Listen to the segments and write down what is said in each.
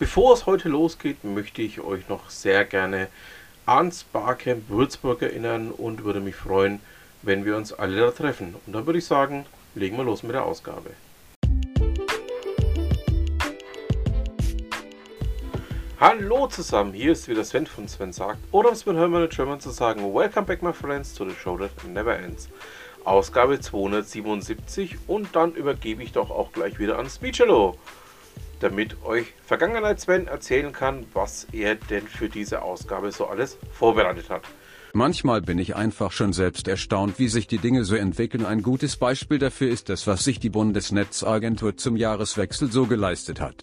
Bevor es heute losgeht, möchte ich euch noch sehr gerne ans Barcamp Würzburg erinnern und würde mich freuen, wenn wir uns alle da treffen. Und dann würde ich sagen, legen wir los mit der Ausgabe. Hallo zusammen, hier ist wieder Sven von Sven sagt, oder um es mit Hermann German zu sagen, Welcome back my friends to the show that never ends. Ausgabe 277 und dann übergebe ich doch auch gleich wieder an Speechelo damit euch Vergangenheit Sven erzählen kann, was er denn für diese Ausgabe so alles vorbereitet hat. Manchmal bin ich einfach schon selbst erstaunt, wie sich die Dinge so entwickeln. Ein gutes Beispiel dafür ist das, was sich die Bundesnetzagentur zum Jahreswechsel so geleistet hat.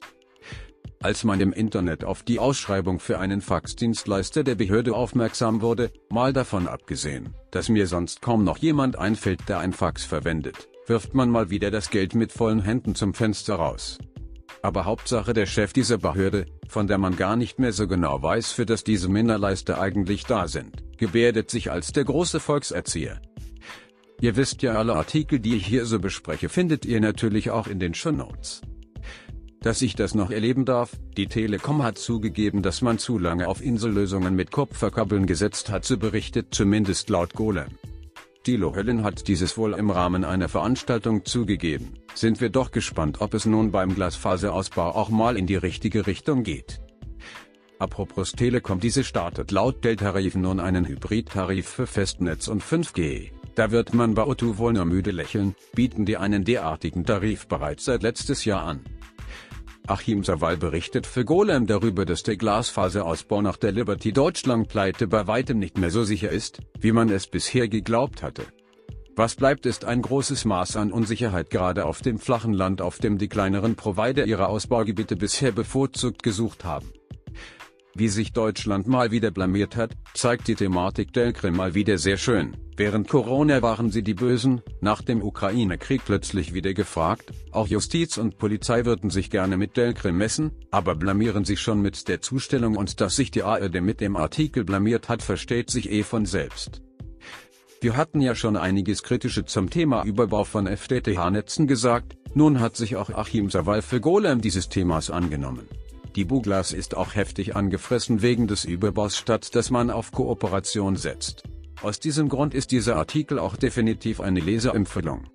Als man im Internet auf die Ausschreibung für einen Faxdienstleister der Behörde aufmerksam wurde, mal davon abgesehen, dass mir sonst kaum noch jemand einfällt, der ein Fax verwendet, wirft man mal wieder das Geld mit vollen Händen zum Fenster raus aber Hauptsache der Chef dieser Behörde, von der man gar nicht mehr so genau weiß, für das diese Minderleister eigentlich da sind, gebärdet sich als der große Volkserzieher. Ihr wisst ja alle Artikel, die ich hier so bespreche, findet ihr natürlich auch in den Shownotes. Dass ich das noch erleben darf, die Telekom hat zugegeben, dass man zu lange auf Insellösungen mit Kupferkabeln gesetzt hat, so berichtet zumindest laut Golem. Dilo Höllen hat dieses wohl im Rahmen einer Veranstaltung zugegeben. Sind wir doch gespannt, ob es nun beim Glasfaserausbau auch mal in die richtige Richtung geht. Apropos Telekom, diese startet laut Dell-Tarif nun einen Hybridtarif für Festnetz und 5G. Da wird man bei Otto wohl nur müde lächeln, bieten die einen derartigen Tarif bereits seit letztes Jahr an. Achim Sawal berichtet für Golem darüber, dass der Glasfaserausbau nach der Liberty Deutschland Pleite bei weitem nicht mehr so sicher ist, wie man es bisher geglaubt hatte. Was bleibt ist ein großes Maß an Unsicherheit gerade auf dem flachen Land, auf dem die kleineren Provider ihre Ausbaugebiete bisher bevorzugt gesucht haben. Wie sich Deutschland mal wieder blamiert hat, zeigt die Thematik Delkrim mal wieder sehr schön. Während Corona waren sie die Bösen, nach dem Ukraine-Krieg plötzlich wieder gefragt, auch Justiz und Polizei würden sich gerne mit Delkrim messen, aber blamieren sich schon mit der Zustellung und dass sich die ARD mit dem Artikel blamiert hat versteht sich eh von selbst. Wir hatten ja schon einiges Kritische zum Thema Überbau von FTTH-Netzen gesagt, nun hat sich auch Achim Sawal für Golem dieses Themas angenommen. Die Buglas ist auch heftig angefressen wegen des Überbaus statt dass man auf Kooperation setzt. Aus diesem Grund ist dieser Artikel auch definitiv eine Leserempfehlung.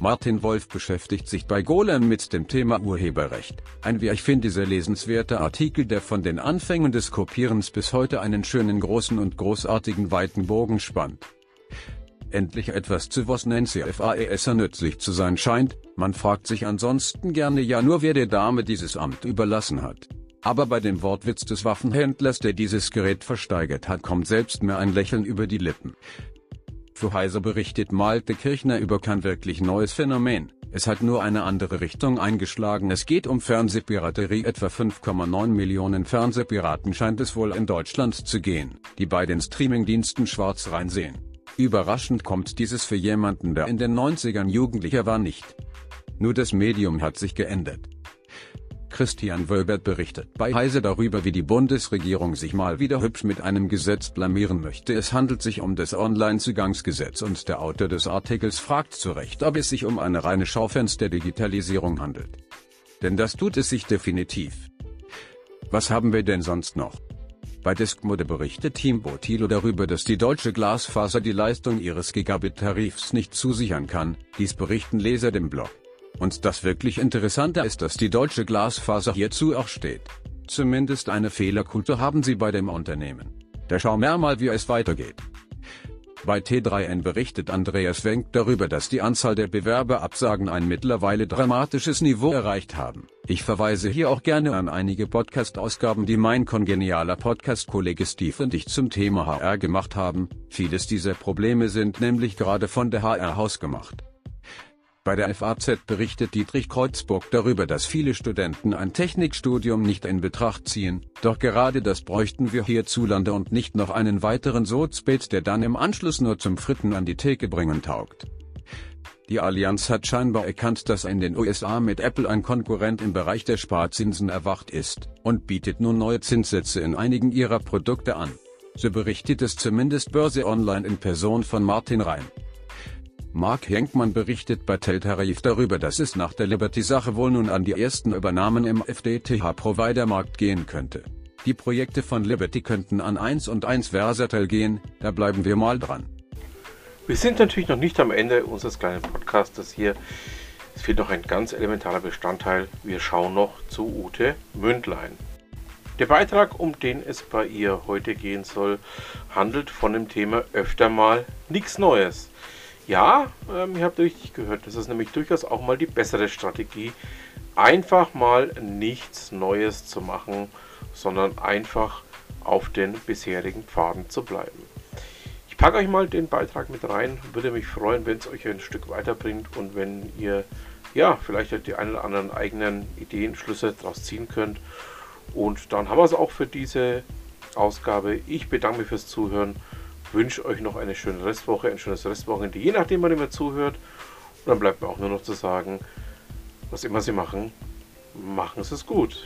Martin Wolf beschäftigt sich bei Golem mit dem Thema Urheberrecht. Ein wie ich finde sehr lesenswerter Artikel, der von den Anfängen des Kopierens bis heute einen schönen großen und großartigen weiten Bogen spannt endlich etwas zu was Nancy FAESer nützlich zu sein scheint, man fragt sich ansonsten gerne ja nur wer der Dame dieses Amt überlassen hat. Aber bei dem Wortwitz des Waffenhändlers, der dieses Gerät versteigert hat, kommt selbst mir ein Lächeln über die Lippen. Für Heise berichtet Malte Kirchner über kein wirklich neues Phänomen. Es hat nur eine andere Richtung eingeschlagen. Es geht um Fernsehpiraterie. Etwa 5,9 Millionen Fernsehpiraten scheint es wohl in Deutschland zu gehen, die bei den Streamingdiensten schwarz reinsehen. Überraschend kommt dieses für jemanden, der in den 90ern Jugendlicher war, nicht. Nur das Medium hat sich geändert. Christian Wölbert berichtet bei Heise darüber, wie die Bundesregierung sich mal wieder hübsch mit einem Gesetz blamieren möchte. Es handelt sich um das Online-Zugangsgesetz und der Autor des Artikels fragt zu Recht, ob es sich um eine reine Schaufenster-Digitalisierung handelt. Denn das tut es sich definitiv. Was haben wir denn sonst noch? Bei Diskmode berichtet Team Botilo darüber, dass die deutsche Glasfaser die Leistung ihres Gigabit-Tarifs nicht zusichern kann, dies berichten Leser dem Blog. Und das wirklich Interessante ist, dass die deutsche Glasfaser hierzu auch steht. Zumindest eine Fehlerkultur haben sie bei dem Unternehmen. Da schauen wir mal, wie es weitergeht. Bei T3N berichtet Andreas Wenk darüber, dass die Anzahl der Bewerberabsagen ein mittlerweile dramatisches Niveau erreicht haben. Ich verweise hier auch gerne an einige Podcast-Ausgaben, die mein kongenialer Podcast-Kollege Steve und ich zum Thema HR gemacht haben. Vieles dieser Probleme sind nämlich gerade von der HR hausgemacht. Bei der FAZ berichtet Dietrich Kreuzburg darüber, dass viele Studenten ein Technikstudium nicht in Betracht ziehen, doch gerade das bräuchten wir hierzulande und nicht noch einen weiteren Sozbet, der dann im Anschluss nur zum Fritten an die Theke bringen taugt. Die Allianz hat scheinbar erkannt, dass in den USA mit Apple ein Konkurrent im Bereich der Sparzinsen erwacht ist und bietet nun neue Zinssätze in einigen ihrer Produkte an. So berichtet es zumindest Börse Online in Person von Martin Rhein. Mark Henkmann berichtet bei Teltarif darüber, dass es nach der Liberty-Sache wohl nun an die ersten Übernahmen im FDTH-Provider-Markt gehen könnte. Die Projekte von Liberty könnten an 1 und 1 Versatel gehen, da bleiben wir mal dran. Wir sind natürlich noch nicht am Ende unseres kleinen Podcastes hier. Es fehlt noch ein ganz elementarer Bestandteil. Wir schauen noch zu Ute Mündlein. Der Beitrag, um den es bei ihr heute gehen soll, handelt von dem Thema öfter mal nichts Neues. Ja, ähm, ihr habt richtig gehört, das ist nämlich durchaus auch mal die bessere Strategie, einfach mal nichts Neues zu machen, sondern einfach auf den bisherigen Pfaden zu bleiben. Ich packe euch mal den Beitrag mit rein, würde mich freuen, wenn es euch ein Stück weiterbringt und wenn ihr ja vielleicht die ein oder anderen eigenen Ideen, Schlüsse daraus ziehen könnt. Und dann haben wir es auch für diese Ausgabe. Ich bedanke mich fürs Zuhören wünsche euch noch eine schöne Restwoche, ein schönes Restwochenende, je nachdem, wann ihr mir zuhört. Und dann bleibt mir auch nur noch zu sagen, was immer Sie machen, machen Sie es gut.